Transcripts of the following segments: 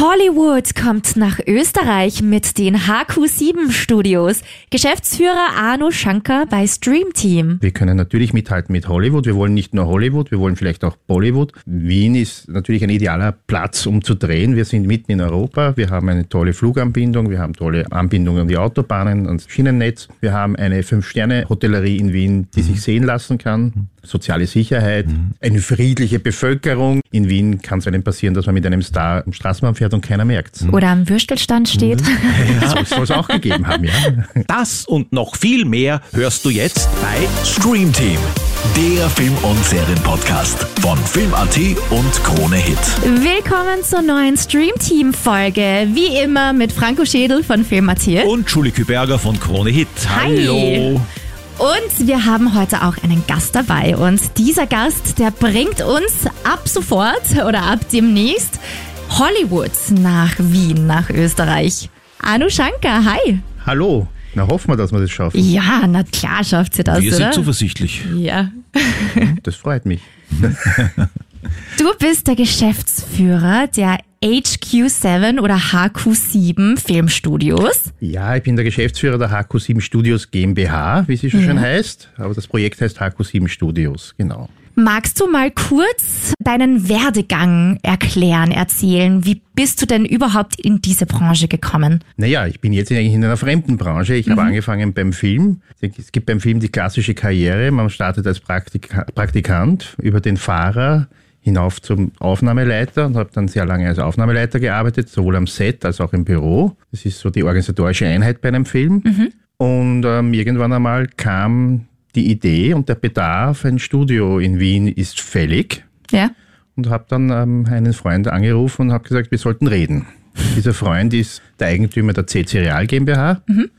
Hollywood kommt nach Österreich mit den HQ7 Studios. Geschäftsführer Arno Schanker bei Stream Team. Wir können natürlich mithalten mit Hollywood. Wir wollen nicht nur Hollywood, wir wollen vielleicht auch Bollywood. Wien ist natürlich ein idealer Platz, um zu drehen. Wir sind mitten in Europa. Wir haben eine tolle Fluganbindung. Wir haben tolle Anbindungen an die Autobahnen, ans Schienennetz. Wir haben eine Fünf-Sterne-Hotellerie in Wien, die mhm. sich sehen lassen kann. Soziale Sicherheit, mhm. eine friedliche Bevölkerung. In Wien kann es einem passieren, dass man mit einem Star am Straßenbahn fährt und keiner merkt Oder am Würstelstand steht. Ja, so soll es auch gegeben haben, ja. Das und noch viel mehr hörst du jetzt bei Stream Team. Der Film- und Serienpodcast von Film.at und Krone Hit. Willkommen zur neuen Stream Team Folge. Wie immer mit Franco Schädel von Film.at. Und Julie Küberger von Krone Hit. Hallo. Und wir haben heute auch einen Gast dabei. Und dieser Gast, der bringt uns ab sofort oder ab demnächst Hollywood nach Wien, nach Österreich. Anu Shankar, hi. Hallo. Na, hoffen wir, dass wir das schaffen. Ja, na klar schafft sie das, Wir oder? sind zuversichtlich. Ja. Das freut mich. Du bist der Geschäftsführer der HQ7 oder HQ7 Filmstudios. Ja, ich bin der Geschäftsführer der HQ7 Studios GmbH, wie sie schon ja. schön heißt. Aber das Projekt heißt HQ7 Studios, genau. Magst du mal kurz deinen Werdegang erklären, erzählen? Wie bist du denn überhaupt in diese Branche gekommen? Naja, ich bin jetzt eigentlich in einer fremden Branche. Ich mhm. habe angefangen beim Film. Es gibt beim Film die klassische Karriere. Man startet als Praktika Praktikant über den Fahrer hinauf zum Aufnahmeleiter und habe dann sehr lange als Aufnahmeleiter gearbeitet, sowohl am Set als auch im Büro. Das ist so die organisatorische Einheit bei einem Film. Mhm. Und ähm, irgendwann einmal kam die Idee und der Bedarf, ein Studio in Wien ist fällig. Ja. Und habe dann ähm, einen Freund angerufen und habe gesagt, wir sollten reden. Dieser Freund ist der Eigentümer der CC Real GmbH mhm.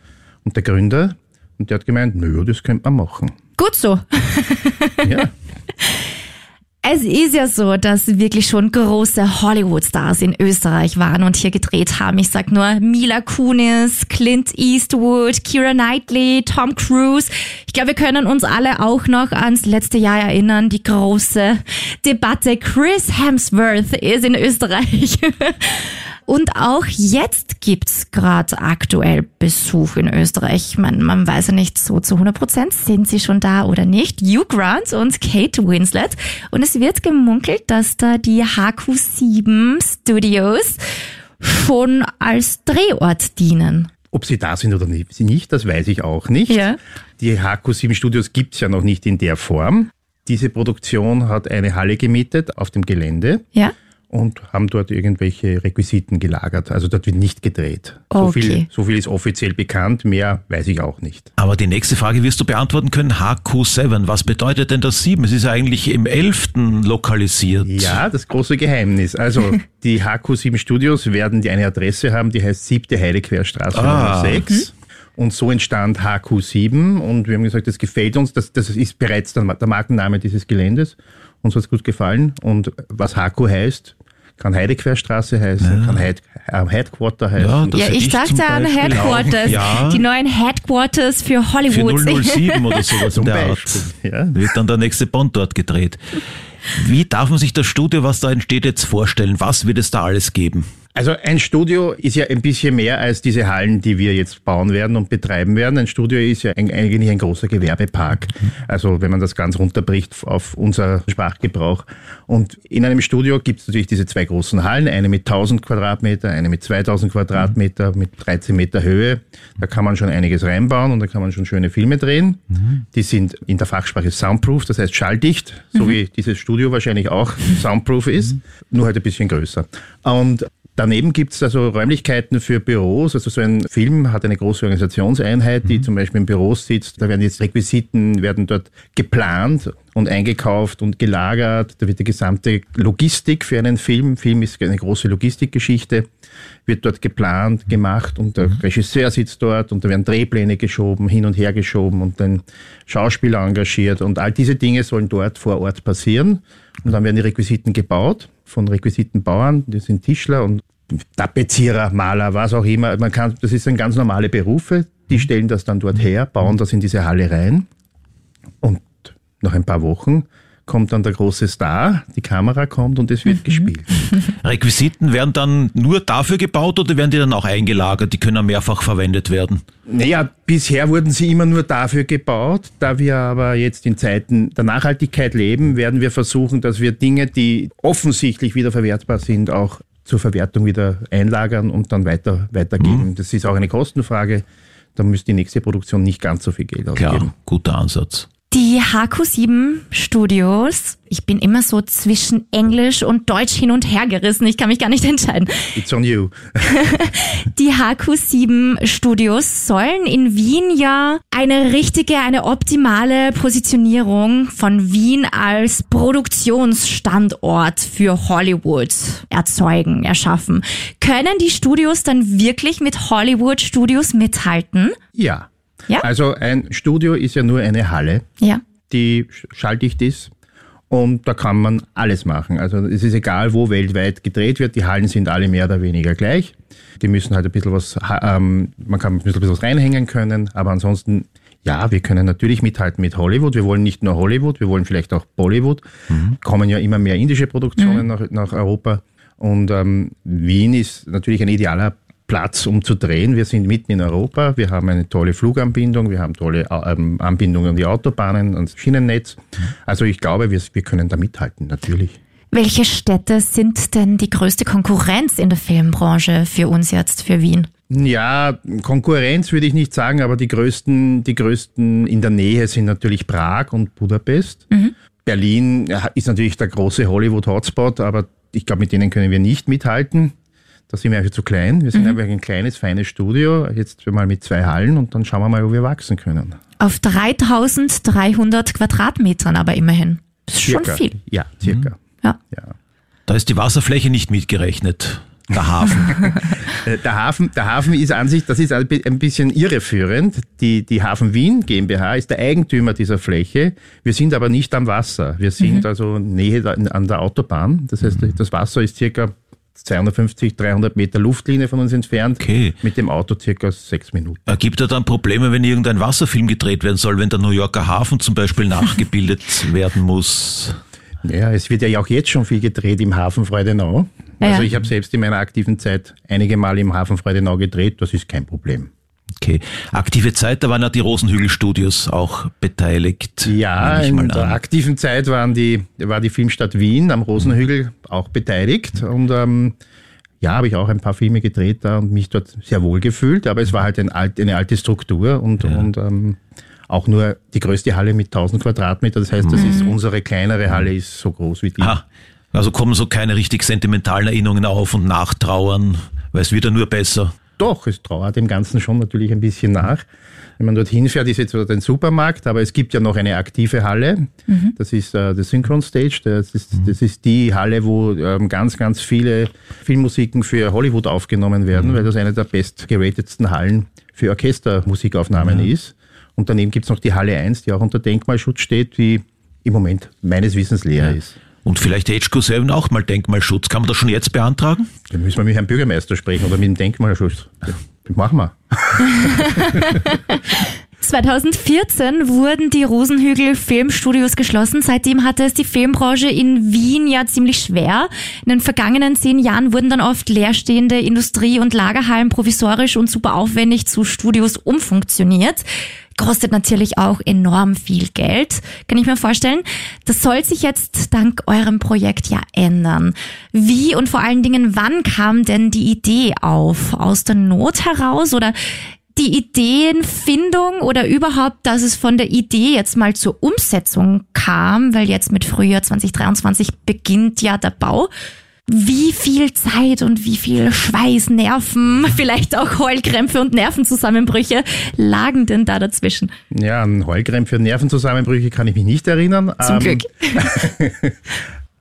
und der Gründer. Und der hat gemeint, nö, das könnte man machen. Gut so. ja. Es ist ja so, dass wirklich schon große Hollywood-Stars in Österreich waren und hier gedreht haben. Ich sag nur Mila Kunis, Clint Eastwood, Kira Knightley, Tom Cruise. Ich glaube, wir können uns alle auch noch ans letzte Jahr erinnern. Die große Debatte. Chris Hemsworth ist in Österreich. Und auch jetzt gibt's gerade aktuell Besuch in Österreich. Man, man weiß ja nicht so zu 100 Prozent, sind sie schon da oder nicht. Hugh Grant und Kate Winslet. Und es wird gemunkelt, dass da die HQ7 Studios schon als Drehort dienen. Ob sie da sind oder nicht, das weiß ich auch nicht. Ja. Die HQ7 Studios gibt's ja noch nicht in der Form. Diese Produktion hat eine Halle gemietet auf dem Gelände. Ja und haben dort irgendwelche Requisiten gelagert. Also dort wird nicht gedreht. Okay. So, viel, so viel ist offiziell bekannt, mehr weiß ich auch nicht. Aber die nächste Frage wirst du beantworten können. HQ7, was bedeutet denn das 7? Es ist ja eigentlich im 11. lokalisiert. Ja, das große Geheimnis. Also die HQ7 Studios werden die eine Adresse haben, die heißt 7. Heidequerstraße ah. Nummer 6. Mhm. Und so entstand HQ7 und wir haben gesagt, das gefällt uns, das, das ist bereits der, der Markenname dieses Geländes. Uns hat es gut gefallen. Und was HQ heißt, kann Heidequerstraße heißen, ja. kann Heid, äh, Headquarter heißen. Ja, ja ich sagte an Headquarters. Ja. Die neuen Headquarters für Hollywood. Für 007 oder sowas in der Art. Ja. Wird dann der nächste Bond dort gedreht. Wie darf man sich das Studio, was da entsteht, jetzt vorstellen? Was wird es da alles geben? Also ein Studio ist ja ein bisschen mehr als diese Hallen, die wir jetzt bauen werden und betreiben werden. Ein Studio ist ja eigentlich ein großer Gewerbepark. Also wenn man das ganz runterbricht auf unser Sprachgebrauch. Und in einem Studio gibt es natürlich diese zwei großen Hallen, eine mit 1000 Quadratmeter, eine mit 2000 Quadratmeter, mit 13 Meter Höhe. Da kann man schon einiges reinbauen und da kann man schon schöne Filme drehen. Die sind in der Fachsprache soundproof, das heißt schalldicht, so mhm. wie dieses Studio wahrscheinlich auch soundproof ist, nur halt ein bisschen größer. Und Daneben gibt es also Räumlichkeiten für Büros. Also so ein Film hat eine große Organisationseinheit, die mhm. zum Beispiel im Büro sitzt. Da werden jetzt Requisiten, werden dort geplant und eingekauft und gelagert. Da wird die gesamte Logistik für einen Film, Film ist eine große Logistikgeschichte, wird dort geplant, gemacht und der mhm. Regisseur sitzt dort und da werden Drehpläne geschoben, hin und her geschoben und dann Schauspieler engagiert und all diese Dinge sollen dort vor Ort passieren. Und dann werden die Requisiten gebaut von Requisitenbauern, die sind Tischler und Tapezierer, Maler, was auch immer. Man kann, das sind ganz normale Berufe, die stellen das dann dort her, bauen das in diese Halle rein und nach ein paar Wochen kommt dann der große Star, die Kamera kommt und es wird Mhm. gespielt. Requisiten werden dann nur dafür gebaut oder werden die dann auch eingelagert? Die können mehrfach verwendet werden. Naja, bisher wurden sie immer nur dafür gebaut. Da wir aber jetzt in Zeiten der Nachhaltigkeit leben, werden wir versuchen, dass wir Dinge, die offensichtlich wieder verwertbar sind, auch zur Verwertung wieder einlagern und dann weiter, weitergeben. Das ist auch eine Kostenfrage. Da müsste die nächste Produktion nicht ganz so viel Geld ausgeben. Klar, guter Ansatz. Die HQ7 Studios, ich bin immer so zwischen Englisch und Deutsch hin und her gerissen. Ich kann mich gar nicht entscheiden. It's on you. Die HQ7 Studios sollen in Wien ja eine richtige, eine optimale Positionierung von Wien als Produktionsstandort für Hollywood erzeugen, erschaffen. Können die Studios dann wirklich mit Hollywood Studios mithalten? Ja. Ja? Also ein Studio ist ja nur eine Halle. Ja. die schalldicht ist. Und da kann man alles machen. Also es ist egal, wo weltweit gedreht wird. Die Hallen sind alle mehr oder weniger gleich. Die müssen halt ein bisschen was, ähm, man kann ein bisschen was reinhängen können. Aber ansonsten, ja, wir können natürlich mithalten mit Hollywood. Wir wollen nicht nur Hollywood, wir wollen vielleicht auch Bollywood. Kommen ja immer mehr indische Produktionen nach, nach Europa. Und ähm, Wien ist natürlich ein idealer Platz, um zu drehen. Wir sind mitten in Europa. Wir haben eine tolle Fluganbindung. Wir haben tolle ähm, Anbindungen an die Autobahnen, ans Schienennetz. Also ich glaube, wir, wir können da mithalten, natürlich. Welche Städte sind denn die größte Konkurrenz in der Filmbranche für uns jetzt, für Wien? Ja, Konkurrenz würde ich nicht sagen, aber die größten, die größten in der Nähe sind natürlich Prag und Budapest. Berlin ja, ist natürlich der große Hollywood-Hotspot, aber ich glaube, mit denen können wir nicht mithalten. Da sind wir einfach zu klein. Wir sind einfach ein kleines, feines Studio, jetzt mal mit zwei Hallen und dann schauen wir mal, wo wir wachsen können. Auf 3300 Quadratmetern aber immerhin. Das ist schon Circa. viel. Ja, circa. Ja. Ja. Da ist die Wasserfläche nicht mitgerechnet. Der Hafen. Äh, Der Hafen, der Hafen ist an sich, das ist ein bi- ein bisschen irreführend. Die, die Hafen Wien GmbH ist der Eigentümer dieser Fläche. Wir sind aber nicht am Wasser. Wir sind also Nähe an der Autobahn. Das heißt, das Wasser ist circa 250, 300 Meter Luftlinie von uns entfernt. Okay. Mit dem Auto circa sechs Minuten. Ergibt er dann Probleme, wenn irgendein Wasserfilm gedreht werden soll, wenn der New Yorker Hafen zum Beispiel nachgebildet werden muss? Ja, es wird ja auch jetzt schon viel gedreht im Hafen Freudenau. Also ja. ich habe selbst in meiner aktiven Zeit einige Mal im Hafen Freudenau gedreht. Das ist kein Problem. Okay. Aktive Zeit, da waren ja die Rosenhügel-Studios auch beteiligt. Ja, in der an. aktiven Zeit waren die, war die Filmstadt Wien am Rosenhügel auch beteiligt. Und ähm, ja, habe ich auch ein paar Filme gedreht da und mich dort sehr wohl gefühlt. Aber es war halt ein alt, eine alte Struktur und, und ähm, auch nur die größte Halle mit 1000 Quadratmeter. Das heißt, das ist unsere kleinere Halle ist so groß wie die. Ha, also kommen so keine richtig sentimentalen Erinnerungen auf und nachtrauern, weil es wird ja nur besser. Doch, es trauert dem Ganzen schon natürlich ein bisschen nach. Wenn man dorthin fährt, ist jetzt dort ein Supermarkt, aber es gibt ja noch eine aktive Halle. Das ist äh, der Synchron Stage. Das ist, das ist die Halle, wo ähm, ganz, ganz viele Filmmusiken für Hollywood aufgenommen werden, weil das eine der bestgeratetsten Hallen für Orchestermusikaufnahmen ist. Und daneben gibt's noch die Halle 1, die auch unter Denkmalschutz steht, die im Moment meines Wissens leer ist. Und vielleicht HQ7 auch mal Denkmalschutz. Kann man das schon jetzt beantragen? Da müssen wir mit Herrn Bürgermeister sprechen oder mit dem Denkmalschutz. Das machen wir. 2014 wurden die Rosenhügel Filmstudios geschlossen. Seitdem hatte es die Filmbranche in Wien ja ziemlich schwer. In den vergangenen zehn Jahren wurden dann oft leerstehende Industrie- und Lagerhallen provisorisch und super aufwendig zu Studios umfunktioniert. Kostet natürlich auch enorm viel Geld, kann ich mir vorstellen. Das soll sich jetzt dank eurem Projekt ja ändern. Wie und vor allen Dingen, wann kam denn die Idee auf? Aus der Not heraus oder die Ideenfindung oder überhaupt, dass es von der Idee jetzt mal zur Umsetzung kam, weil jetzt mit Frühjahr 2023 beginnt ja der Bau. Wie viel Zeit und wie viel Schweiß, Nerven, vielleicht auch Heulkrämpfe und Nervenzusammenbrüche lagen denn da dazwischen? Ja, an Heulkrämpfe und Nervenzusammenbrüche kann ich mich nicht erinnern. Zum Ähm, Glück.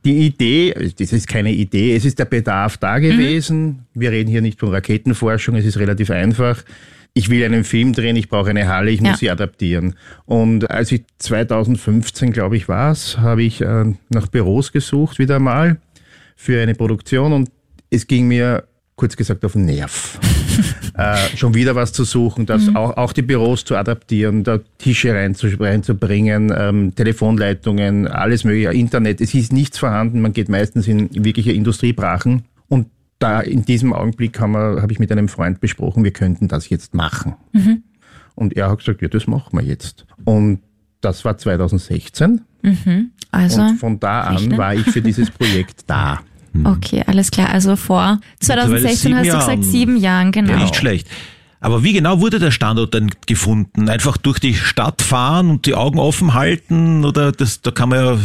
Die Idee, das ist keine Idee, es ist der Bedarf da gewesen. Wir reden hier nicht von Raketenforschung, es ist relativ einfach. Ich will einen Film drehen, ich brauche eine Halle, ich muss Ja. sie adaptieren. Und als ich 2015, glaube ich, war es, habe ich äh, nach Büros gesucht, wieder mal, für eine Produktion und es ging mir kurz gesagt auf den Nerv. äh, schon wieder was zu suchen, das Mhm. auch, auch die Büros zu adaptieren, da Tische reinzu- reinzubringen, ähm, Telefonleitungen, alles mögliche, Internet. Es ist nichts vorhanden, man geht meistens in wirkliche Industriebrachen und da in diesem Augenblick habe ich mit einem Freund besprochen, wir könnten das jetzt machen. Mhm. Und er hat gesagt, ja, das machen wir jetzt. Und das war 2016 Also, und von da an war ich für dieses Projekt da. Okay, alles klar. Also vor 2016 sieben hast du Jahren. gesagt, sieben Jahren, genau. Ja, nicht schlecht. Aber wie genau wurde der Standort denn gefunden? Einfach durch die Stadt fahren und die Augen offen halten? Oder das, da kann man ja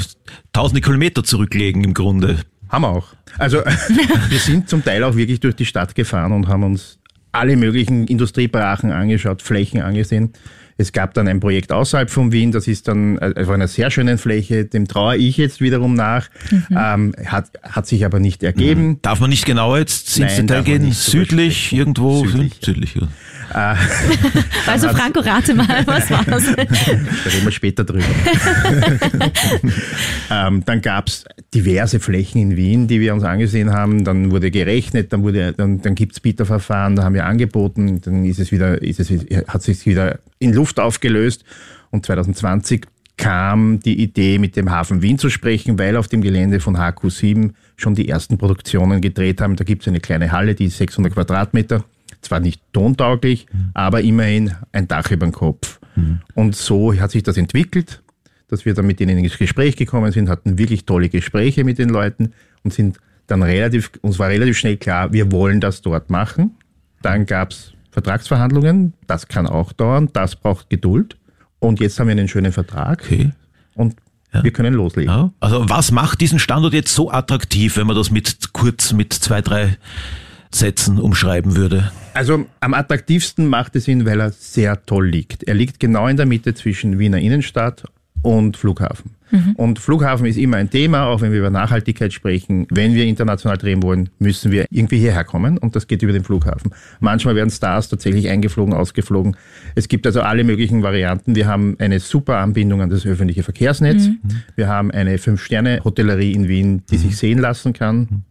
tausende Kilometer zurücklegen im Grunde. Haben wir auch. Also wir sind zum Teil auch wirklich durch die Stadt gefahren und haben uns alle möglichen Industriebrachen angeschaut, Flächen angesehen. Es gab dann ein Projekt außerhalb von Wien, das ist dann äh, auf einer sehr schönen Fläche, dem traue ich jetzt wiederum nach, ähm, hat, hat sich aber nicht ergeben. Darf man nicht genauer jetzt ins Nein, Detail gehen? Südlich, sprechen. irgendwo? Südlich. Südlich ja. Also Franco, rate mal, was war's? Da reden wir später drüber. ähm, dann gab es diverse Flächen in Wien, die wir uns angesehen haben. Dann wurde gerechnet, dann, wurde, dann, dann gibt es Bieterverfahren, da haben wir angeboten, dann ist es wieder, ist es, hat sich wieder in Luft aufgelöst. Und 2020 kam die Idee, mit dem Hafen Wien zu sprechen, weil auf dem Gelände von HQ7 schon die ersten Produktionen gedreht haben. Da gibt es eine kleine Halle, die ist 600 Quadratmeter. Zwar nicht tontauglich, aber immerhin ein Dach über dem Kopf. Und so hat sich das entwickelt, dass wir dann mit denen ins Gespräch gekommen sind, hatten wirklich tolle Gespräche mit den Leuten und sind dann relativ, uns war relativ schnell klar, wir wollen das dort machen. Dann gab es Vertragsverhandlungen, das kann auch dauern, das braucht Geduld. Und jetzt haben wir einen schönen Vertrag Okay. und wir können loslegen. Ja. Also was macht diesen Standort jetzt so attraktiv, wenn man das mit kurz mit zwei, drei Sätzen umschreiben würde? Also am attraktivsten macht es ihn, weil er sehr toll liegt. Er liegt genau in der Mitte zwischen Wiener Innenstadt und Flughafen. Und Flughafen ist immer ein Thema, auch wenn wir über Nachhaltigkeit sprechen. Wenn wir international drehen wollen, müssen wir irgendwie hierher kommen und das geht über den Flughafen. Manchmal werden Stars tatsächlich eingeflogen, ausgeflogen. Es gibt also alle möglichen Varianten. Wir haben eine super Anbindung an das öffentliche Verkehrsnetz. Wir haben eine Fünf-Sterne-Hotellerie in Wien, die sich sehen lassen kann.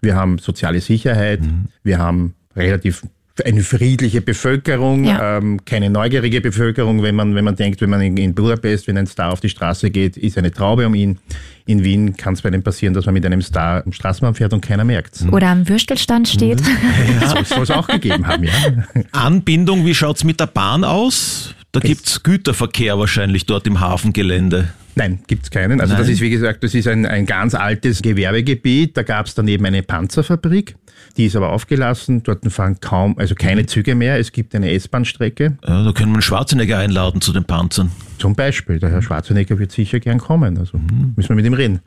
Wir haben soziale Sicherheit. Wir haben relativ eine friedliche Bevölkerung, Ja. ähm, keine neugierige Bevölkerung, wenn man, wenn man denkt, wenn man in, in Budapest, wenn ein Star auf die Straße geht, ist eine Traube um ihn. In Wien kann es bei einem passieren, dass man mit einem Star am Straßenbahn fährt und keiner merkt's. Oder am Würstelstand steht. Ja. Soll es auch gegeben haben, ja. Anbindung, wie schaut's mit der Bahn aus? Da gibt's Güterverkehr wahrscheinlich dort im Hafengelände. Nein, gibt's keinen. Also Nein. das ist, wie gesagt, das ist ein, ein ganz altes Gewerbegebiet. Da gab's daneben eine Panzerfabrik. Die ist aber aufgelassen. Dort fahren kaum, also keine Züge mehr. Es gibt eine S-Bahn-Strecke. Ja, da können wir einen Schwarzenegger einladen zu den Panzern. Zum Beispiel. Der Herr Schwarzenegger wird sicher gern kommen. Also müssen wir mit ihm reden.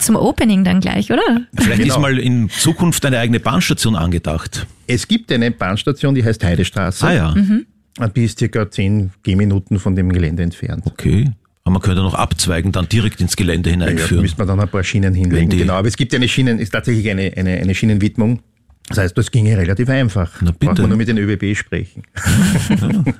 Zum Opening dann gleich, oder? Vielleicht Genau. ist mal in Zukunft eine eigene Bahnstation angedacht. Es gibt eine Bahnstation, die heißt Heidestraße. Ah ja, Die ist circa 10 Gehminuten von dem Gelände entfernt. okay. Aber man könnte noch abzweigen, dann direkt ins Gelände Ja, da hineinführen. müsste man dann ein paar Schienen hinlegen. Genau, aber es gibt ja eine Schienen, ist tatsächlich eine, eine, eine Schienenwidmung. Das heißt, das ginge relativ einfach. Na bitte. Braucht man nur mit den ÖBB sprechen.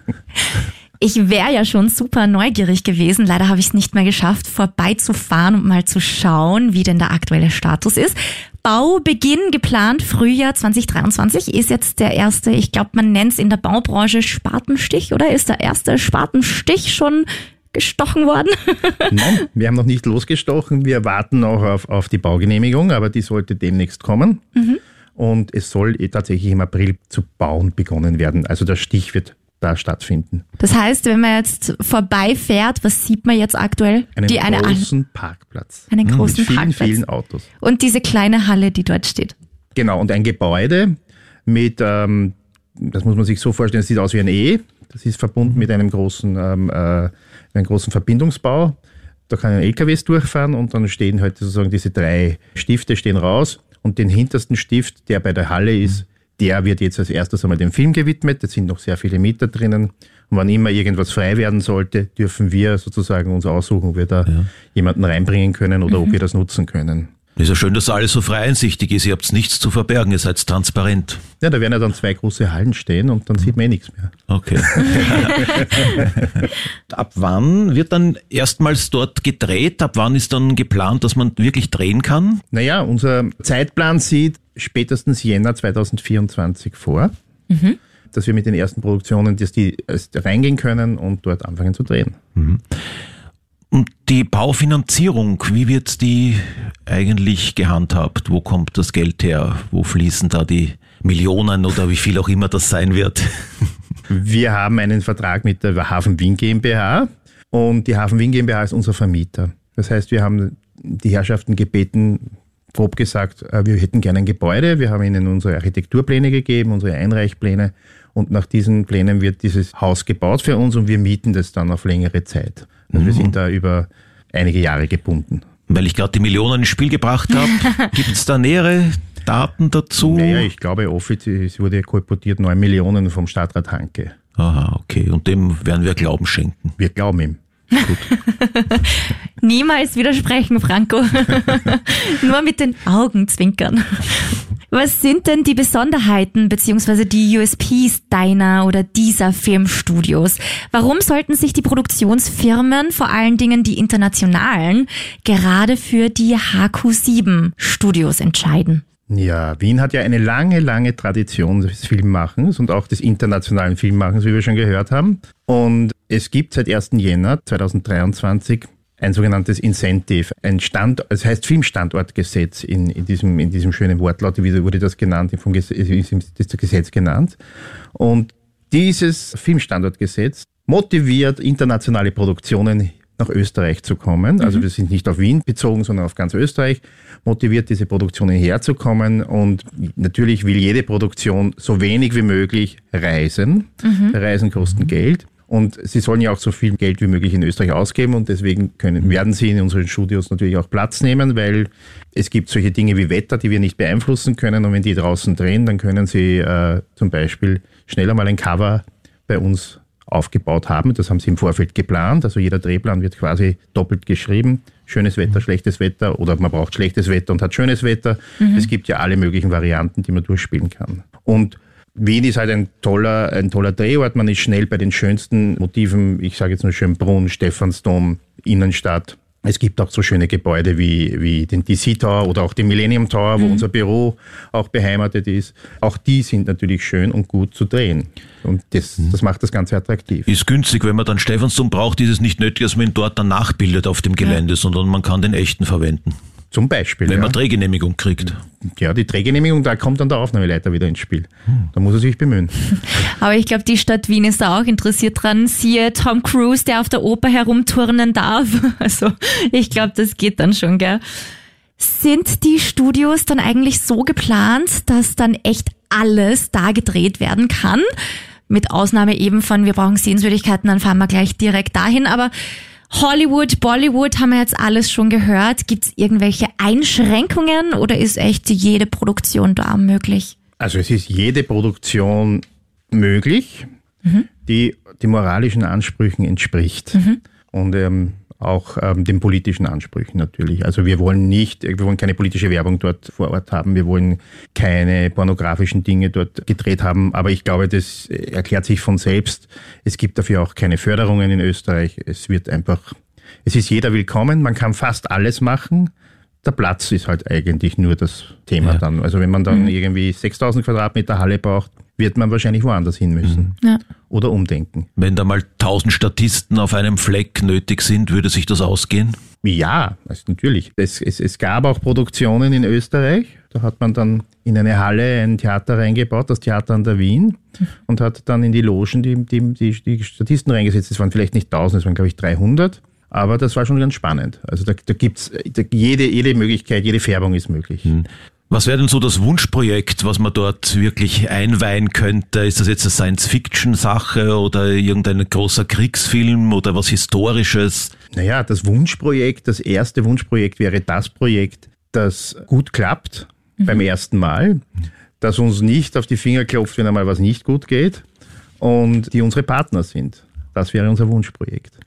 Ich wäre ja schon super neugierig gewesen. Leider habe ich es nicht mehr geschafft, vorbeizufahren und mal zu schauen, wie denn der aktuelle Status ist. Baubeginn geplant Frühjahr 2023 ist jetzt der erste, ich glaube, man nennt es in der Baubranche Spatenstich, oder? Ist der erste Spatenstich schon gestochen worden? Nein, wir haben noch nicht losgestochen. Wir warten noch auf, auf die Baugenehmigung, aber die sollte demnächst kommen. Und es soll eh tatsächlich im April zu bauen begonnen werden. Also der Stich wird da stattfinden. Das heißt, wenn man jetzt vorbeifährt, was sieht man jetzt aktuell? Einen die eine großen Parkplatz. einen großen mit vielen, Parkplatz. vielen Autos. Und diese kleine Halle, die dort steht. Genau, und ein Gebäude mit, ähm, das muss man sich so vorstellen, es sieht aus wie ein E. Das ist verbunden mit einem großen, ähm, äh, einem großen Verbindungsbau. Da können LKWs durchfahren und dann stehen halt sozusagen diese drei Stifte stehen raus und den hintersten Stift, der bei der Halle ist, der wird jetzt als erstes einmal dem Film gewidmet. Da sind noch sehr viele Mieter drinnen. Und wann immer irgendwas frei werden sollte, dürfen wir sozusagen uns aussuchen, ob wir da jemanden reinbringen können oder ob wir das nutzen können. Ist ja schön, dass alles so frei einsichtig ist. Ihr habt nichts zu verbergen, ihr seid transparent. Ja, da werden ja dann zwei große Hallen stehen und dann sieht man eh nichts mehr. Okay. Ab wann wird dann erstmals dort gedreht? Ab wann ist dann geplant, dass man wirklich drehen kann? Naja, unser Zeitplan sieht spätestens Jänner 2024 vor. dass wir mit den ersten Produktionen, dass die erst reingehen können und dort anfangen zu drehen. Und die Baufinanzierung, wie wird die eigentlich gehandhabt? Wo kommt das Geld her? Wo fließen da die Millionen oder wie viel auch immer das sein wird? Wir haben einen Vertrag mit der Hafen Wien GmbH und die Hafen Wien GmbH ist unser Vermieter. Das heißt, wir haben die Herrschaften gebeten, grob gesagt, äh, wir hätten gerne ein Gebäude. Wir haben ihnen unsere Architekturpläne gegeben, unsere Einreichpläne und nach diesen Plänen wird dieses Haus gebaut für uns und wir mieten das dann auf längere Zeit. Also wir sind da über einige Jahre gebunden. Weil ich gerade die Millionen ins Spiel gebracht habe, gibt es da nähere Daten dazu? Naja, ich glaube, offiziell es wurde kolportiert 9 Millionen vom Stadtrat Hanke. Aha, okay. Und dem werden wir Glauben schenken. Wir glauben ihm. Niemals widersprechen, Franco. Nur mit den Augen zwinkern. Was sind denn die Besonderheiten bzw. die USPs deiner oder dieser Filmstudios? Warum sollten sich die Produktionsfirmen, vor allen Dingen die internationalen, gerade für die HQ7 Studios entscheiden? Ja, Wien hat ja eine lange, lange Tradition des Filmmachens und auch des internationalen Filmmachens, wie wir schon gehört haben. Und es gibt seit 1. Jänner 2023 ein sogenanntes Incentive, ein Stand, es heißt Filmstandortgesetz in, in, diesem, in diesem schönen Wortlaut, wie wurde das genannt, vom Gesetz, ist das Gesetz genannt. Und dieses Filmstandortgesetz motiviert internationale Produktionen nach Österreich zu kommen. Also wir sind nicht auf Wien bezogen, sondern auf ganz Österreich, motiviert diese Produktionen herzukommen. Und natürlich will jede Produktion so wenig wie möglich reisen. Reisen kosten Geld. Und sie sollen ja auch so viel Geld wie möglich in Österreich ausgeben und deswegen können, werden sie in unseren Studios natürlich auch Platz nehmen, weil es gibt solche Dinge wie Wetter, die wir nicht beeinflussen können und wenn die draußen drehen, dann können sie äh, zum Beispiel schneller mal ein Cover bei uns aufgebaut haben. Das haben sie im Vorfeld geplant. Also jeder Drehplan wird quasi doppelt geschrieben. Schönes Wetter, schlechtes Wetter oder man braucht schlechtes Wetter und hat schönes Wetter. Es gibt ja alle möglichen Varianten, die man durchspielen kann. Und Wien ist halt ein toller, ein toller Drehort. Man ist schnell bei den schönsten Motiven. Ich sage jetzt nur Schönbrunn, Stephansdom, Innenstadt. Es gibt auch so schöne Gebäude wie, wie den DC Tower oder auch den Millennium Tower, wo unser Büro auch beheimatet ist. Auch die sind natürlich schön und gut zu drehen. Und das, das macht das Ganze attraktiv. Ist günstig, wenn man dann Stephansdom braucht, ist es nicht nötig, dass man ihn dort dann nachbildet auf dem Gelände, sondern man kann den echten verwenden, Zum Beispiel. wenn ja. man Drehgenehmigung kriegt. ja, die Drehgenehmigung, da kommt dann der Aufnahmeleiter wieder ins Spiel. Da muss er sich bemühen. Aber ich glaube, die Stadt Wien ist da auch interessiert dran. Siehe Tom Cruise, der auf der Oper herumturnen darf. Also ich glaube, das geht dann schon, gell? Sind die Studios dann eigentlich so geplant, dass dann echt alles da gedreht werden kann? Mit Ausnahme eben von, wir brauchen Sehenswürdigkeiten, dann fahren wir gleich direkt dahin. Aber Hollywood, Bollywood haben wir jetzt alles schon gehört. Gibt es irgendwelche Einschränkungen oder ist echt jede Produktion da möglich? Also es ist jede Produktion möglich, die den moralischen Ansprüchen entspricht. Und ähm, auch ähm, den politischen Ansprüchen natürlich. Also wir wollen nicht, wir wollen keine politische Werbung dort vor Ort haben, wir wollen keine pornografischen Dinge dort gedreht haben, aber ich glaube, das erklärt sich von selbst. Es gibt dafür auch keine Förderungen in Österreich. Es wird einfach, es ist jeder willkommen, man kann fast alles machen. Der Platz ist halt eigentlich nur das Thema Ja. dann. Also wenn man dann irgendwie 6000 Quadratmeter Halle braucht, wird man wahrscheinlich woanders hin müssen. Ja. Oder umdenken. Wenn da mal tausend Statisten auf einem Fleck nötig sind, würde sich das ausgehen? Ja, also natürlich. Es, es, es gab auch Produktionen in Österreich. Da hat man dann in eine Halle ein Theater reingebaut, das Theater an der Wien, und hat dann in die Logen die, die, die, die Statisten reingesetzt. Es waren vielleicht nicht 1000, es waren, glaube ich, 300. Aber das war schon ganz spannend. Also da, da gibt's da, jede, jede Möglichkeit, jede Färbung ist möglich. Was wäre denn so das Wunschprojekt, was man dort wirklich einweihen könnte? Ist das jetzt eine Science-Fiction-Sache oder irgendein großer Kriegsfilm oder was Historisches? Naja, das Wunschprojekt, das erste Wunschprojekt wäre das Projekt, das gut klappt beim ersten Mal, das uns nicht auf die Finger klopft, wenn einmal was nicht gut geht und die unsere Partner sind. Das wäre unser Wunschprojekt.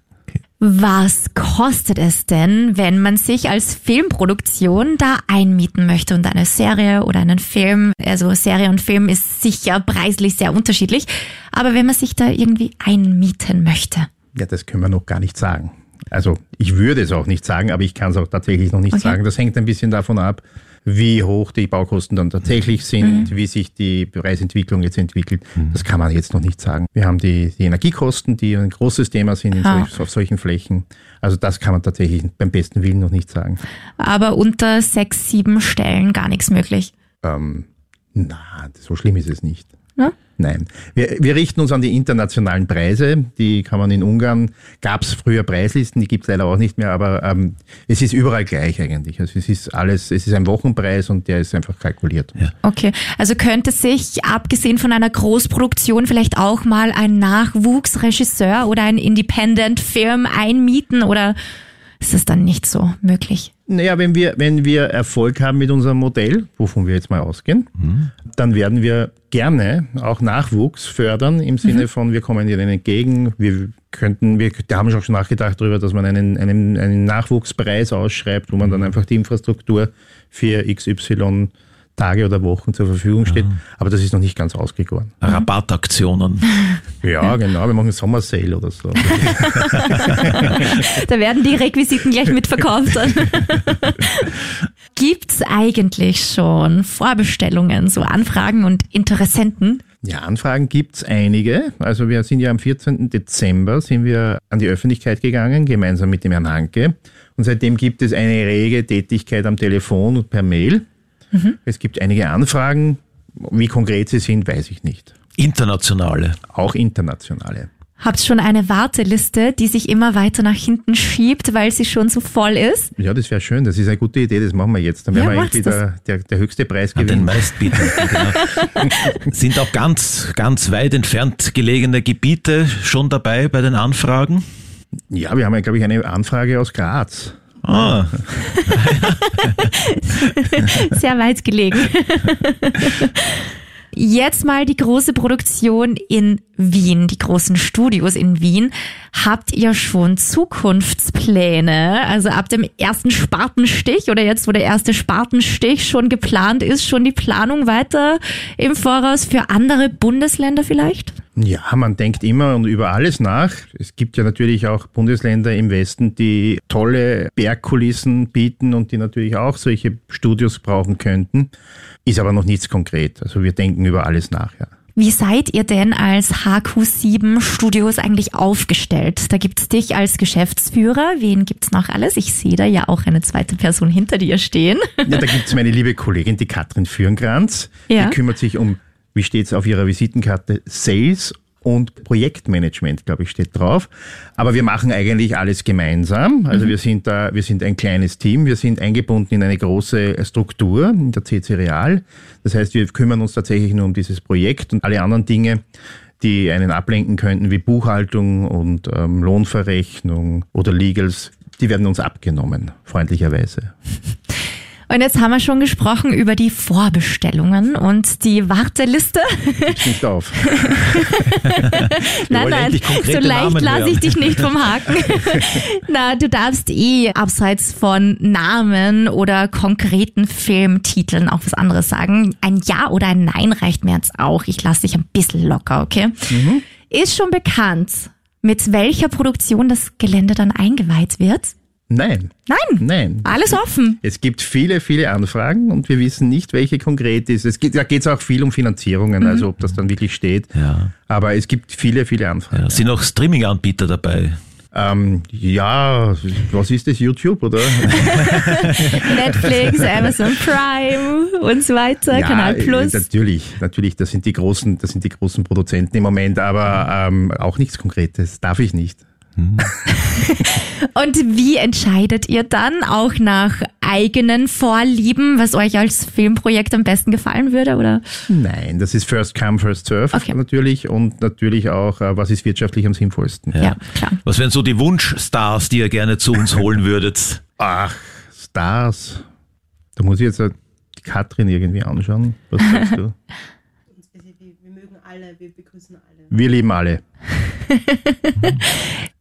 Was kostet es denn, wenn man sich als Filmproduktion da einmieten möchte und eine Serie oder einen Film, also Serie und Film ist sicher preislich sehr unterschiedlich, aber wenn man sich da irgendwie einmieten möchte? Ja, das können wir noch gar nicht sagen. Also ich würde es auch nicht sagen, aber ich kann es auch tatsächlich noch nicht Okay. sagen. Das hängt ein bisschen davon ab, wie hoch die Baukosten dann tatsächlich sind, wie sich die Preisentwicklung jetzt entwickelt. Das kann man jetzt noch nicht sagen. Wir haben die, die Energiekosten, die ein großes Thema sind in Ah. solch, auf solchen Flächen. Also das kann man tatsächlich beim besten Willen noch nicht sagen. Aber unter sechs, sieben Stellen gar nichts möglich. Ähm, na, so schlimm ist es nicht. Ne? Nein. Wir, wir richten uns an die internationalen Preise. Die kann man in Ungarn, gab es früher Preislisten, die gibt es leider auch nicht mehr, aber ähm, es ist überall gleich eigentlich. Also es ist alles, es ist ein Wochenpreis und der ist einfach kalkuliert. Ja. Okay, also könnte sich, abgesehen von einer Großproduktion, vielleicht auch mal ein Nachwuchsregisseur oder ein Independent-Film einmieten oder ist es dann nicht so möglich? Naja, wenn wir, wenn wir Erfolg haben mit unserem Modell, wovon wir jetzt mal ausgehen, dann werden wir gerne auch Nachwuchs fördern im Sinne von, wir kommen ihnen entgegen, wir könnten, wir da haben wir schon nachgedacht darüber, dass man einen, einen, einen Nachwuchspreis ausschreibt, wo man dann einfach die Infrastruktur für XY Tage oder Wochen zur Verfügung steht. Aber das ist noch nicht ganz ausgegoren. Rabattaktionen. Ja, genau, wir machen Sommer Sale oder so. Da werden die Requisiten gleich mitverkauft. dann. Gibt's eigentlich schon Vorbestellungen, so Anfragen und Interessenten? Ja, Anfragen gibt's einige. Also wir sind ja am 14. Dezember sind wir an die Öffentlichkeit gegangen, gemeinsam mit dem Herrn Hanke. Und seitdem gibt es eine rege Tätigkeit am Telefon und per Mail. Es gibt einige Anfragen. Wie konkret sie sind, weiß ich nicht. Internationale. Auch internationale. Habt schon eine Warteliste, die sich immer weiter nach hinten schiebt, weil sie schon so voll ist? Ja, das wäre schön. Das ist eine gute Idee. Das machen wir jetzt. Dann werden Ja, wir macht's irgendwie der, der, der höchste Preis An den gewinnen. meistbietenden. Genau. Sind auch ganz, ganz weit entfernt gelegene Gebiete schon dabei bei den Anfragen? Ja, wir haben ja, glaube ich, eine Anfrage aus Graz. Ah, Sehr weit gelegen. Jetzt mal die große Produktion in Wien, die großen Studios in Wien. Habt ihr schon Zukunftspläne? Also ab dem ersten Spatenstich oder jetzt, wo der erste Spatenstich schon geplant ist, schon die Planung weiter im Voraus für andere Bundesländer vielleicht? Ja, man denkt immer und über alles nach. Es gibt ja natürlich auch Bundesländer im Westen, die tolle Bergkulissen bieten und die natürlich auch solche Studios brauchen könnten. Ist aber noch nichts konkret. Also wir denken über alles nach, ja. Wie seid ihr denn als HQ7 Studios eigentlich aufgestellt? Da gibt's dich als Geschäftsführer. Wen gibt's noch alles? Ich sehe da ja auch eine zweite Person hinter dir stehen. Ja, da gibt's meine liebe Kollegin, die Katrin Fürnkranz. Ja. Die kümmert sich um, wie steht's auf ihrer Visitenkarte, Sales und Projektmanagement, glaube ich, steht drauf. Aber wir machen eigentlich alles gemeinsam. Also wir sind da, wir sind ein kleines Team. Wir sind eingebunden in eine große Struktur in der CC Real. Das heißt, wir kümmern uns tatsächlich nur um dieses Projekt und alle anderen Dinge, die einen ablenken könnten, wie Buchhaltung und ähm, Lohnverrechnung oder Legals, die werden uns abgenommen, freundlicherweise. Und jetzt haben wir schon gesprochen über die Vorbestellungen und die Warteliste. Nicht auf. nein, nein, so leicht lasse ich dich nicht vom Haken. Na, du darfst eh abseits von Namen oder konkreten Filmtiteln auch was anderes sagen. Ein Ja oder ein Nein reicht mir jetzt auch. Ich lasse dich ein bisschen locker, okay? Mhm. Ist schon bekannt, mit welcher Produktion das Gelände dann eingeweiht wird? Nein. Nein. Nein. Alles offen. Es gibt viele, viele Anfragen und wir wissen nicht, welche konkret ist. Es geht, da geht es auch viel um Finanzierungen, also ob das dann wirklich steht. Ja. Aber es gibt viele, viele Anfragen. ja. Sind auch Streaming-Anbieter dabei? Ähm, ja, was ist das, YouTube, oder? Netflix, Amazon Prime und so weiter, ja, Kanal äh, Plus. Natürlich, natürlich, das sind die großen, das sind die großen Produzenten im Moment, aber ähm, auch nichts Konkretes, darf ich nicht. Und wie entscheidet ihr dann auch nach eigenen Vorlieben, was euch als Filmprojekt am besten gefallen würde, oder? Nein, das ist First Come, First Serve Okay. natürlich und natürlich auch, äh, was ist wirtschaftlich am sinnvollsten. Ja, klar. Was wären so die Wunschstars, die ihr gerne zu uns holen würdet? Ach, Stars. Da muss ich jetzt äh, die Katrin irgendwie anschauen. Was sagst du? Wir, wir, wir mögen alle, wir begrüßen alle. Wir lieben alle.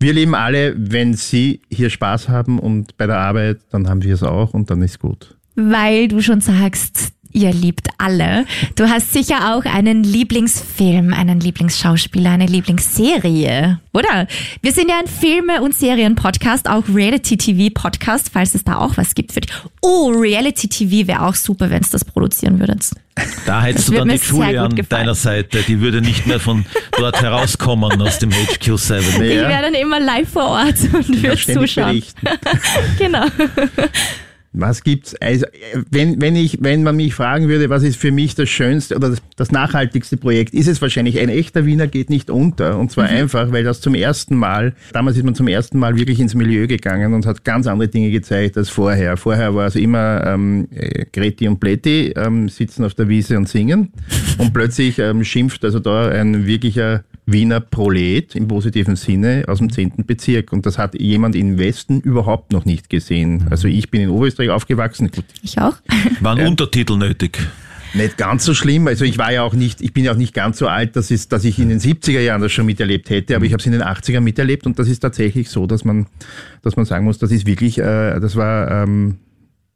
Wir lieben alle, wenn Sie hier Spaß haben und bei der Arbeit, dann haben wir es auch und dann ist gut. Weil du schon sagst, ihr liebt alle. Du hast sicher auch einen Lieblingsfilm, einen Lieblingsschauspieler, eine Lieblingsserie, oder? Wir sind ja ein Filme- und Serien-Podcast, auch Reality-TV-Podcast, falls es da auch was gibt für dich. Oh, Reality-TV wäre auch super, wenn es das produzieren würdet. Da hättest du dann die Julia an deiner Seite. Die würde nicht mehr von dort herauskommen aus dem HQ7. Ich Ja. wäre dann immer live vor Ort und würde zuschauen. Genau. Was gibt's? Also, wenn, wenn ich, wenn man mich fragen würde, was ist für mich das schönste oder das, das nachhaltigste Projekt, ist es wahrscheinlich ein echter Wiener geht nicht unter. Und zwar einfach, weil das zum ersten Mal, damals ist man zum ersten Mal wirklich ins Milieu gegangen und hat ganz andere Dinge gezeigt als vorher. Vorher war es immer ähm, äh, Greti und Pletti ähm, sitzen auf der Wiese und singen und plötzlich ähm, schimpft also da ein wirklicher Wiener Prolet im positiven Sinne aus dem 10. Bezirk. Und das hat jemand im Westen überhaupt noch nicht gesehen. Also ich bin in Oberösterreich aufgewachsen. Gut, Ich auch. Waren Untertitel nötig? nicht ganz so schlimm. Also ich war ja auch nicht, ich bin ja auch nicht ganz so alt, dass, ist, dass ich in den 70er Jahren das schon miterlebt hätte, aber ich habe es in den 80er miterlebt und das ist tatsächlich so, dass man, dass man sagen muss, das ist wirklich, äh, das war ähm,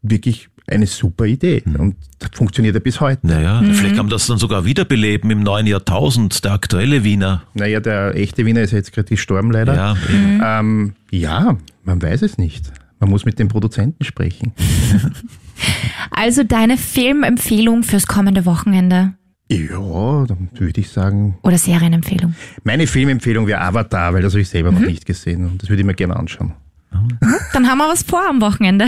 wirklich eine super Idee und das funktioniert ja bis heute. Naja, vielleicht kann man das dann sogar wiederbeleben im neuen Jahrtausend, der aktuelle Wiener. Naja, der echte Wiener ist jetzt gerade gestorben leider. Ja, eben. Ähm, ja, man weiß es nicht. Man muss mit dem Produzenten sprechen. Also deine Filmempfehlung fürs kommende Wochenende Ja, dann würde ich sagen, oder Serienempfehlung? meine Filmempfehlung wäre Avatar, weil das habe ich selber noch nicht gesehen und das würde ich mir gerne anschauen. Dann haben wir was vor am Wochenende.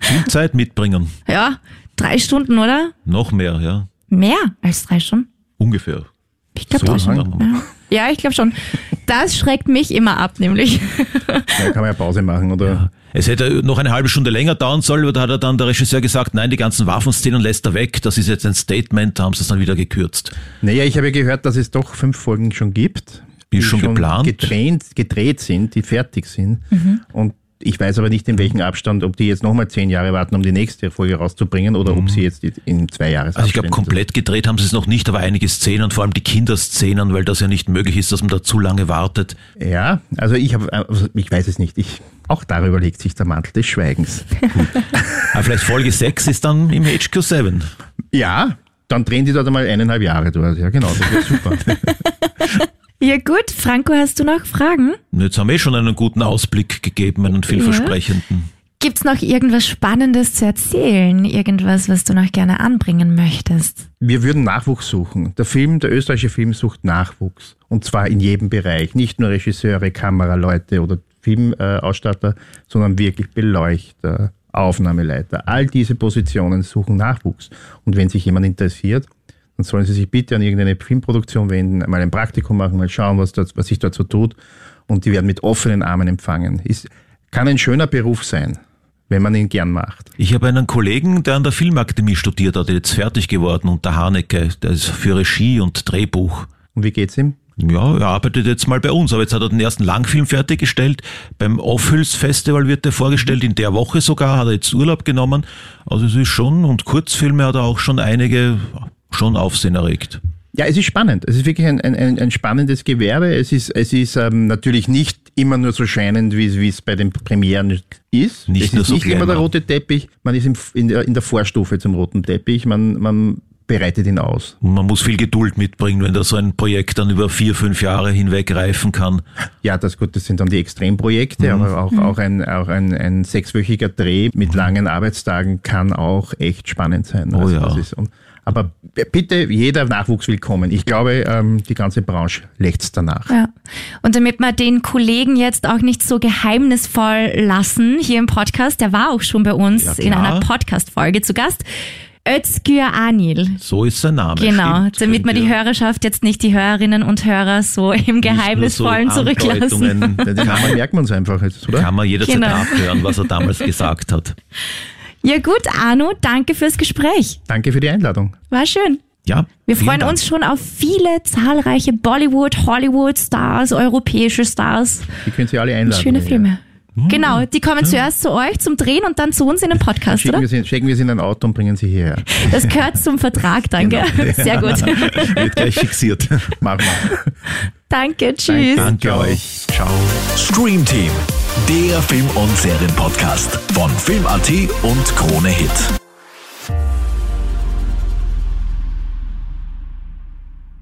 viel Zeit mitbringen. Ja, drei Stunden, oder? Noch mehr, ja. Mehr als drei Stunden? Ungefähr. Ich glaube So. Ja. ja, ich glaube schon. Das schreckt mich immer ab, nämlich. Da kann man ja Pause machen oder Es hätte noch eine halbe Stunde länger dauern sollen, aber da hat er dann der Regisseur gesagt, nein, die ganzen Waffenszenen lässt er weg. Das ist jetzt ein Statement, da haben sie es dann wieder gekürzt. Naja, ich habe ja gehört, dass es doch fünf Folgen schon gibt. Die schon geplant? Gedreht, gedreht sind, die fertig sind. Und ich weiß aber nicht, in welchem Abstand, ob die jetzt nochmal zehn Jahre warten, um die nächste Folge rauszubringen oder ob sie jetzt in zwei Jahres Also ich glaube, komplett gedreht haben sie es noch nicht, aber einige Szenen, vor allem die Kinderszenen, weil das ja nicht möglich ist, dass man da zu lange wartet. Ja, also ich habe, also ich weiß es nicht. Ich, auch darüber legt sich der Mantel des Schweigens. Aber vielleicht Folge 6 ist dann im HQ7. ja, dann drehen die dort einmal eineinhalb Jahre durch. Ja, genau, das wird super. Ja gut, Franco, hast du noch Fragen? Jetzt haben wir eh schon einen guten Ausblick gegeben, einen vielversprechenden. Gibt's noch irgendwas Spannendes zu erzählen? Irgendwas, was du noch gerne anbringen möchtest? Wir würden Nachwuchs suchen. Der Film, der österreichische Film sucht Nachwuchs. Und zwar in jedem Bereich. Nicht nur Regisseure, Kameraleute oder Filmausstatter, sondern wirklich Beleuchter, Aufnahmeleiter. All diese Positionen suchen Nachwuchs. Und wenn sich jemand interessiert, dann sollen Sie sich bitte an irgendeine Filmproduktion wenden, mal ein Praktikum machen, mal schauen, was, dort, was sich dort so tut. Und die werden mit offenen Armen empfangen. Ist, kann ein schöner Beruf sein, wenn man ihn gern macht. Ich habe einen Kollegen, der an der Filmakademie studiert hat, jetzt fertig geworden, unter Haneke, der ist für Regie und Drehbuch. Und wie geht's ihm? Ja, er arbeitet jetzt mal bei uns, aber jetzt hat er den ersten Langfilm fertiggestellt. Beim Offhüls Festival wird er vorgestellt, in der Woche sogar, hat er jetzt Urlaub genommen. Also es ist schon, und Kurzfilme hat er auch schon einige schon Aufsehen erregt. Ja, es ist spannend. Es ist wirklich ein, ein, ein spannendes Gewerbe. Es ist, es ist ähm, natürlich nicht immer nur so scheinend, wie es, bei den Premieren ist. Nicht es nur ist so nicht immer der rote Teppich. Man ist im, in, der, in der Vorstufe zum roten Teppich. Man, man bereitet ihn aus. Man muss viel Geduld mitbringen, wenn da so ein Projekt dann über vier, fünf Jahre hinweg reifen kann. Ja, das gut, das sind dann die Extremprojekte, Mhm. aber auch, auch, ein, auch ein, ein sechswöchiger Dreh mit langen Arbeitstagen kann auch echt spannend sein. Oh ja. Aber bitte, jeder Nachwuchs willkommen. Ich glaube, ähm, die ganze Branche lechzt danach. Ja. Und damit wir den Kollegen jetzt auch nicht so geheimnisvoll lassen hier im Podcast, der war auch schon bei uns Ja, in einer Podcast-Folge zu Gast. Özgür Anil. So ist sein Name. Genau, stimmt. damit man die Hörerschaft jetzt nicht die Hörerinnen und Hörer so im Geheimnisvollen so zurücklassen. Den Namen merkt man es einfach jetzt, oder? Kann man jederzeit Genau. nachhören, was er damals gesagt hat. Ja gut, Arno, danke fürs Gespräch. Danke für die Einladung. War schön. Ja, Wir freuen Dank. uns schon auf viele zahlreiche Bollywood, Hollywood-Stars, europäische Stars. Die können Sie alle einladen. Schöne Ja. Filme. Genau, die kommen zuerst zu euch zum Drehen und dann zu uns in den Podcast, Schicken oder? wir, sie, schicken wir sie in ein Auto und bringen sie hierher. Das gehört zum Vertrag, danke. Sehr gut. Wird gleich fixiert. Machen wir. Danke, tschüss. Danke euch. Ciao. Stream Team, der Film- und Serienpodcast von Film.at und Krone Hit.